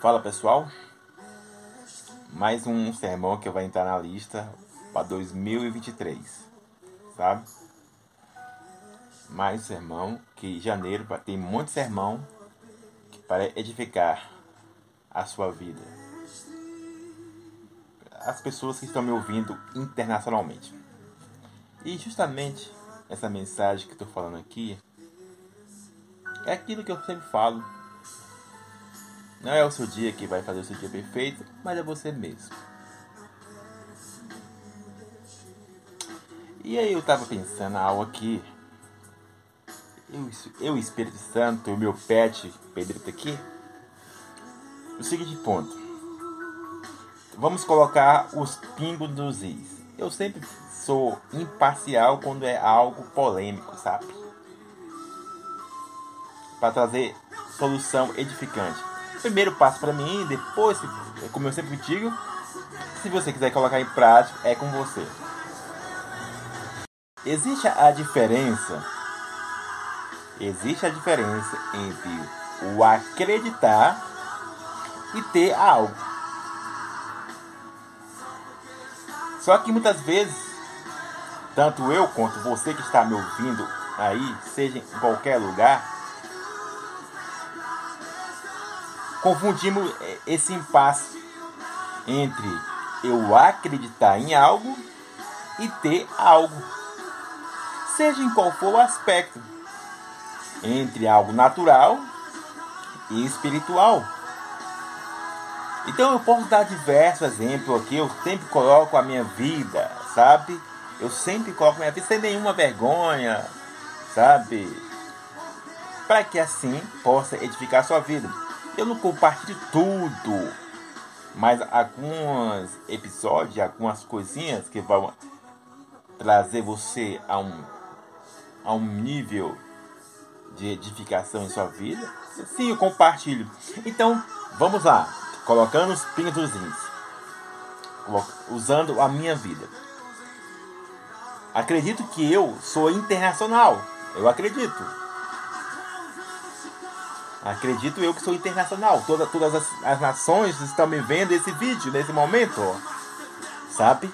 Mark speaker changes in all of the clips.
Speaker 1: Fala pessoal, mais um sermão que vai entrar na lista para 2023, sabe? Mais um sermão que janeiro tem muito sermão para edificar a sua vida. As pessoas que estão me ouvindo internacionalmente. E justamente essa mensagem que estou falando aqui é aquilo que eu sempre falo não é o seu dia que vai fazer o seu dia perfeito, mas é você mesmo. E aí eu tava pensando algo aqui. Eu, eu Espírito Santo, o meu pet, Pedrito aqui. O seguinte ponto. Vamos colocar os pingos nos is. Eu sempre sou imparcial quando é algo polêmico, sabe? Para trazer solução edificante. Primeiro passo para mim, depois, como eu sempre digo, se você quiser colocar em prática, é com você. Existe a diferença, existe a diferença entre o acreditar e ter algo. Só que muitas vezes, tanto eu quanto você que está me ouvindo aí, seja em qualquer lugar, confundimos esse impasse entre eu acreditar em algo e ter algo, seja em qual for o aspecto, entre algo natural e espiritual. Então eu posso dar diversos exemplos aqui, eu sempre coloco a minha vida, sabe? Eu sempre coloco a minha vida sem nenhuma vergonha, sabe? Para que assim possa edificar a sua vida. Eu não compartilho tudo, mas alguns episódios, algumas coisinhas que vão trazer você a um, a um nível de edificação em sua vida, sim, eu compartilho. Então, vamos lá, colocando os pingos usando a minha vida. Acredito que eu sou internacional, eu acredito. Acredito eu que sou internacional. Toda, todas as, as nações estão me vendo esse vídeo nesse momento. Sabe?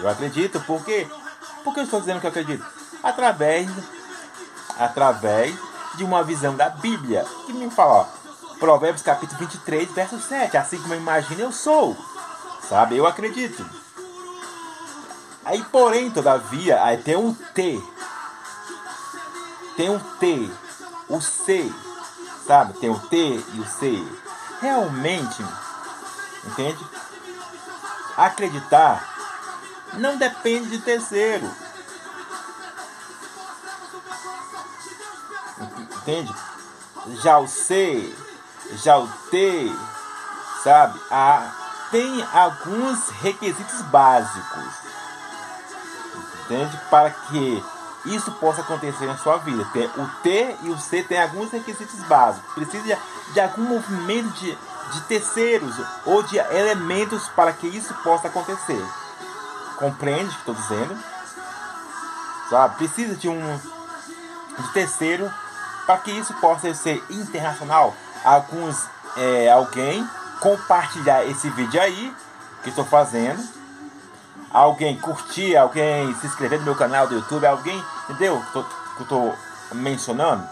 Speaker 1: Eu acredito. Por quê? Porque eu estou dizendo que eu acredito? Através, através de uma visão da Bíblia. Que me fala, ó, Provérbios capítulo 23, verso 7. Assim como eu imagino, eu sou. Sabe? Eu acredito. Aí, porém, todavia, aí tem um T. Tem um T. O C sabe? Tem o T e o C. Realmente, entende? Acreditar não depende de terceiro. Entende? Já o C, já o T, sabe? A, tem alguns requisitos básicos. Entende? Para que isso possa acontecer na sua vida. O T e o C têm alguns requisitos básicos. Precisa de, de algum movimento de, de terceiros ou de elementos para que isso possa acontecer. Compreende o que estou dizendo? Sabe? Precisa de um de terceiro para que isso possa ser internacional. Alguns é, alguém compartilhar esse vídeo aí que estou fazendo alguém curtir, alguém se inscrever no meu canal do YouTube, alguém, entendeu? Que eu tô mencionando.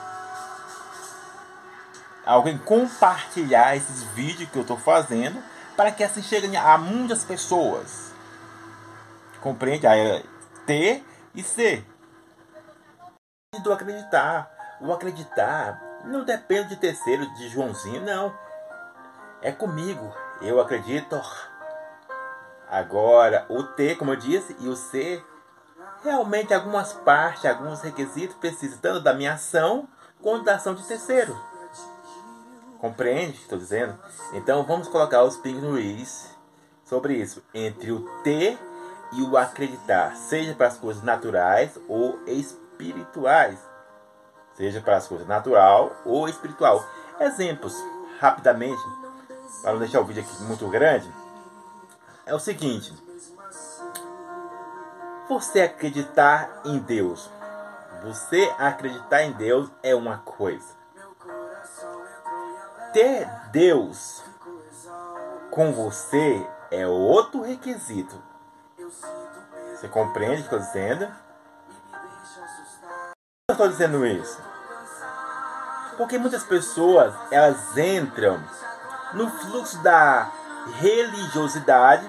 Speaker 1: Alguém compartilhar esses vídeos que eu estou fazendo para que assim cheguem a muitas pessoas. Compreende? Aí, é T e C. Do acreditar. O acreditar não depende de terceiro, de Joãozinho, não. É comigo. Eu acredito Agora, o T, como eu disse, e o C, realmente algumas partes, alguns requisitos precisam tanto da minha ação quanto da ação de terceiro. Compreende? Estou dizendo. Então vamos colocar os pingos no is sobre isso, entre o T e o acreditar, seja para as coisas naturais ou espirituais, seja para as coisas natural ou espiritual. Exemplos, rapidamente, para não deixar o vídeo aqui muito grande é o seguinte: você acreditar em Deus, você acreditar em Deus é uma coisa. Ter Deus com você é outro requisito. Você compreende o que eu estou dizendo? Eu estou dizendo isso porque muitas pessoas elas entram no fluxo da religiosidade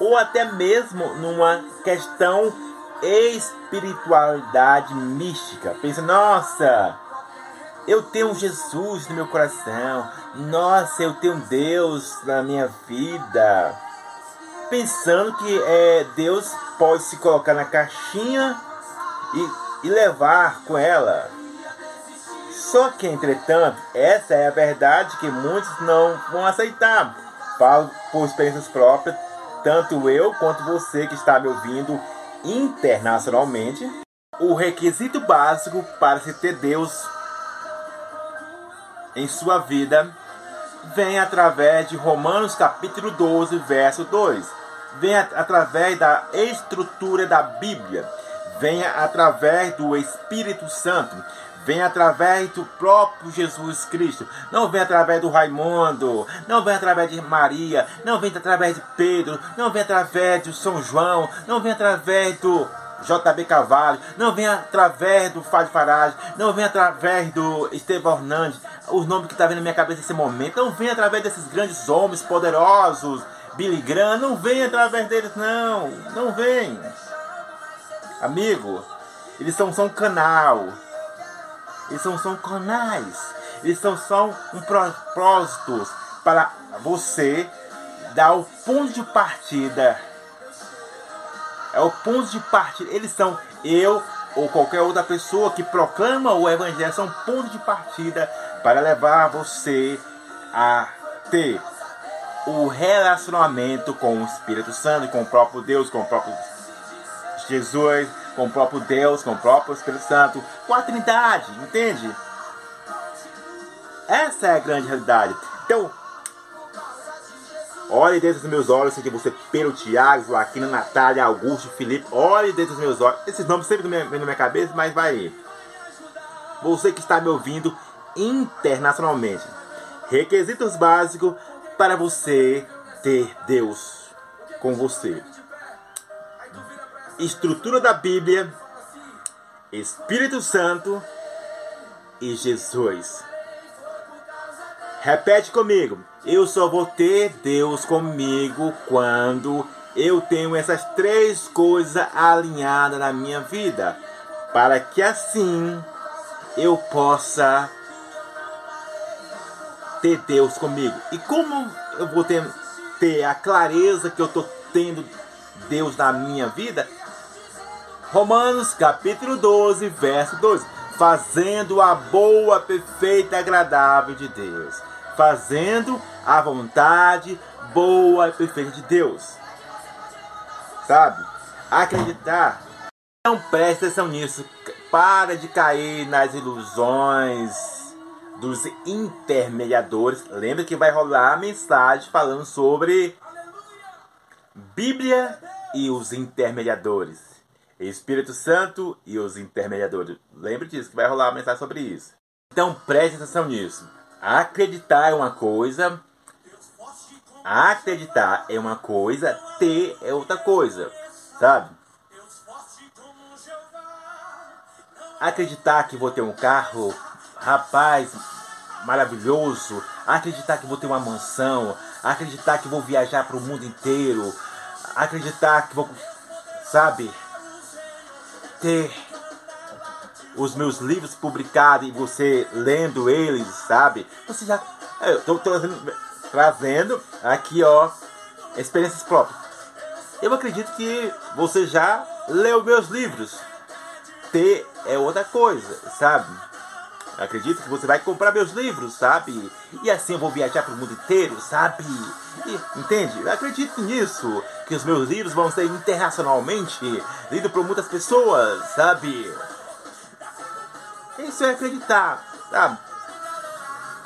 Speaker 1: ou até mesmo numa questão espiritualidade mística. Pensa, nossa, eu tenho Jesus no meu coração. Nossa, eu tenho Deus na minha vida. Pensando que é, Deus pode se colocar na caixinha e, e levar com ela. Só que, entretanto, essa é a verdade que muitos não vão aceitar. Falo por experiências próprias, tanto eu quanto você que está me ouvindo internacionalmente. O requisito básico para se ter Deus em sua vida vem através de Romanos capítulo 12, verso 2. Vem através da estrutura da Bíblia. Vem através do Espírito Santo vem através do próprio Jesus Cristo. Não vem através do Raimundo, não vem através de Maria, não vem através de Pedro, não vem através de São João, não vem através do JB Cavalho, não vem através do Fábio Farage, não vem através do Estevão Hernandes, os nomes que estão tá vindo na minha cabeça nesse momento, não vem através desses grandes homens poderosos, Billy Graham, não vem através deles, não, não vem. Amigo, eles são só um canal eles são só canais. Eles são só um propósitos para você dar o ponto de partida. É o ponto de partida. Eles são eu ou qualquer outra pessoa que proclama o evangelho são ponto de partida para levar você a ter o relacionamento com o Espírito Santo, com o próprio Deus, com o próprio Jesus, com o próprio Deus, com o próprio Espírito Santo, com a Trindade, entende? Essa é a grande realidade. Então, olhe dentro dos meus olhos, seja você Pedro, Tiago, Joaquina, Natália, Augusto, Felipe, olhe dentro dos meus olhos. Esses nomes sempre vêm na minha cabeça, mas vai. Você que está me ouvindo internacionalmente. Requisitos básicos para você ter Deus com você estrutura da Bíblia, Espírito Santo e Jesus. Repete comigo. Eu só vou ter Deus comigo quando eu tenho essas três coisas alinhadas na minha vida, para que assim eu possa ter Deus comigo. E como eu vou ter, ter a clareza que eu estou tendo Deus na minha vida? Romanos capítulo 12, verso 2. Fazendo a boa, perfeita agradável de Deus. Fazendo a vontade boa e perfeita de Deus. Sabe? Acreditar. Não preste atenção nisso. Para de cair nas ilusões dos intermediadores. Lembra que vai rolar a mensagem falando sobre Bíblia e os intermediadores. Espírito Santo e os intermediadores. Lembre disso, que vai rolar uma mensagem sobre isso. Então preste atenção nisso. Acreditar é uma coisa, acreditar é uma coisa, ter é outra coisa, sabe? Acreditar que vou ter um carro, rapaz, maravilhoso. Acreditar que vou ter uma mansão. Acreditar que vou viajar para o mundo inteiro. Acreditar que vou, sabe? Ter os meus livros publicados e você lendo eles, sabe? Você já. Eu estou trazendo, trazendo aqui, ó, experiências próprias. Eu acredito que você já leu meus livros. Ter é outra coisa, sabe? Acredito que você vai comprar meus livros, sabe? E assim eu vou viajar para o mundo inteiro, sabe? E, entende? Acredito nisso que os meus livros vão ser internacionalmente lidos por muitas pessoas, sabe? Isso é acreditar, sabe?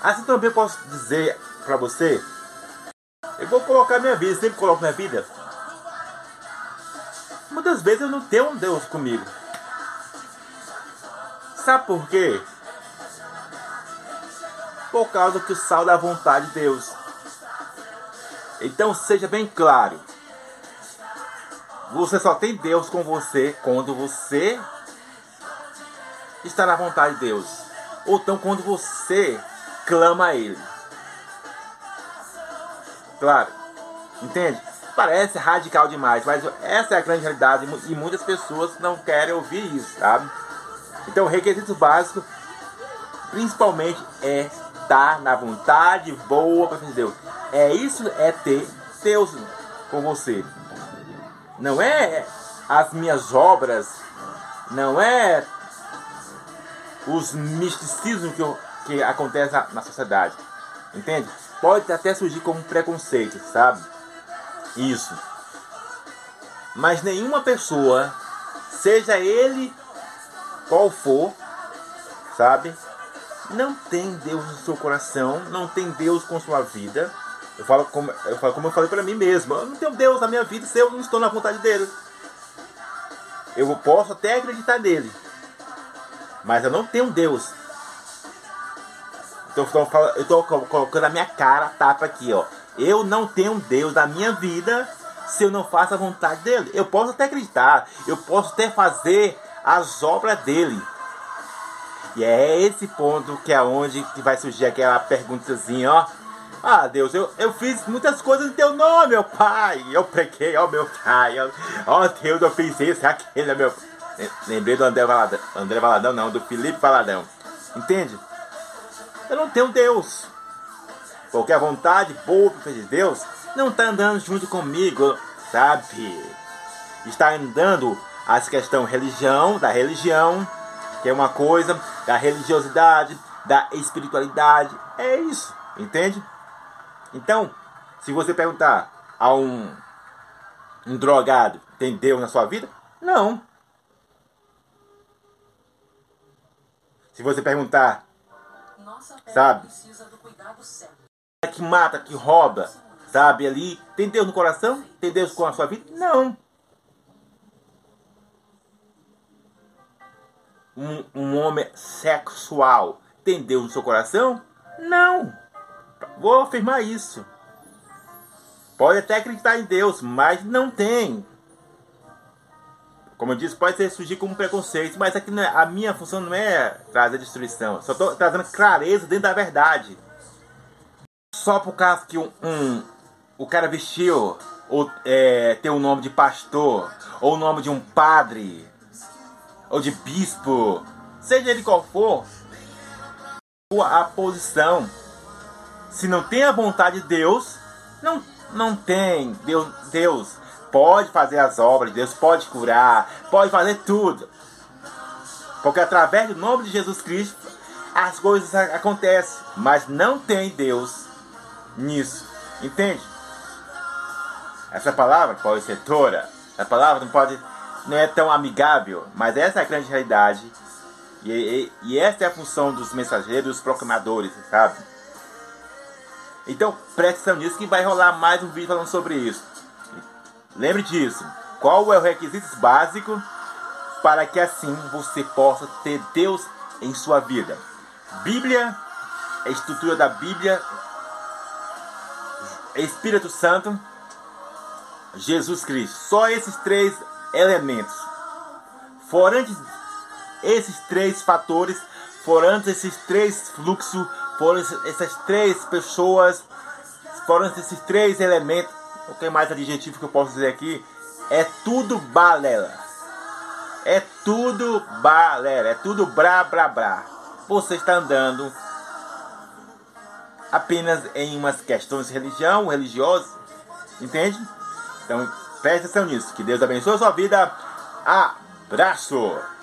Speaker 1: Assim também posso dizer pra você, eu vou colocar minha vida, sempre coloco minha vida. Muitas vezes eu não tenho um Deus comigo. Sabe por quê? Por causa que o sal da vontade de Deus. Então seja bem claro. Você só tem Deus com você quando você está na vontade de Deus. Ou então quando você clama a Ele. Claro. Entende? Parece radical demais, mas essa é a grande realidade e muitas pessoas não querem ouvir isso, sabe? Então o requisito básico principalmente é estar na vontade boa para de Deus. É isso é ter Deus com você. Não é as minhas obras, não é os misticismos que, que acontecem na, na sociedade. Entende? Pode até surgir como preconceito, sabe? Isso. Mas nenhuma pessoa, seja ele qual for, sabe? Não tem Deus no seu coração, não tem Deus com sua vida. Eu falo como eu, falo como eu falei para mim mesmo. Eu não tenho Deus na minha vida se eu não estou na vontade dele. Eu posso até acreditar nele, mas eu não tenho Deus. Então eu estou colocando a minha cara, tapa aqui, ó. Eu não tenho Deus na minha vida se eu não faço a vontade dele. Eu posso até acreditar, eu posso até fazer as obras dele. E é esse ponto que é onde que vai surgir aquela perguntazinha, ó. Ah, Deus, eu, eu fiz muitas coisas em teu nome, meu pai. Eu preguei, ó, meu pai. Ó, Deus, eu fiz isso, aquele, meu. Lembrei do André Valadão. André Valadão, não, do Felipe Valadão. Entende? Eu não tenho Deus. A vontade boa de Deus não está andando junto comigo, sabe? Está andando as questões religião, da religião, que é uma coisa, da religiosidade, da espiritualidade. É isso, entende? Então, se você perguntar a um, um drogado, tem Deus na sua vida? Não. Se você perguntar, sabe? que mata, que rouba, sabe? Ali, tem Deus no coração? Tem Deus com a sua vida? Não. Um, um homem sexual tem Deus no seu coração? Não. Vou afirmar isso. Pode até acreditar em Deus, mas não tem. Como eu disse, pode surgir como preconceito, mas aqui é, a minha função não é trazer destruição. Só estou trazendo clareza dentro da verdade só por causa que um, um o cara vestiu ou é, tem o nome de pastor ou o nome de um padre ou de bispo, seja ele qual for, a posição, se não tem a vontade de Deus, não, não tem. Deus, Deus pode fazer as obras, Deus pode curar, pode fazer tudo. Porque através do nome de Jesus Cristo as coisas acontecem, mas não tem Deus nisso. Entende? Essa palavra pode ser tora. Essa palavra não pode. Não é tão amigável. Mas essa é a grande realidade. E, e, e essa é a função dos mensageiros, dos proclamadores, sabe? Então preste atenção nisso que vai rolar mais um vídeo falando sobre isso. Lembre disso. Qual é o requisito básico para que assim você possa ter Deus em sua vida? Bíblia, a estrutura da Bíblia Espírito Santo, Jesus Cristo. Só esses três elementos. Fora esses três fatores, foram esses três fluxos, foram essas três pessoas, foram esses três elementos, o que mais adjetivo que eu posso dizer aqui? É tudo balela. É tudo balela, é tudo brá brá brá. Você está andando apenas em umas questões de religião, religiosa, entende? Então preste atenção nisso. Que Deus abençoe a sua vida. Abraço!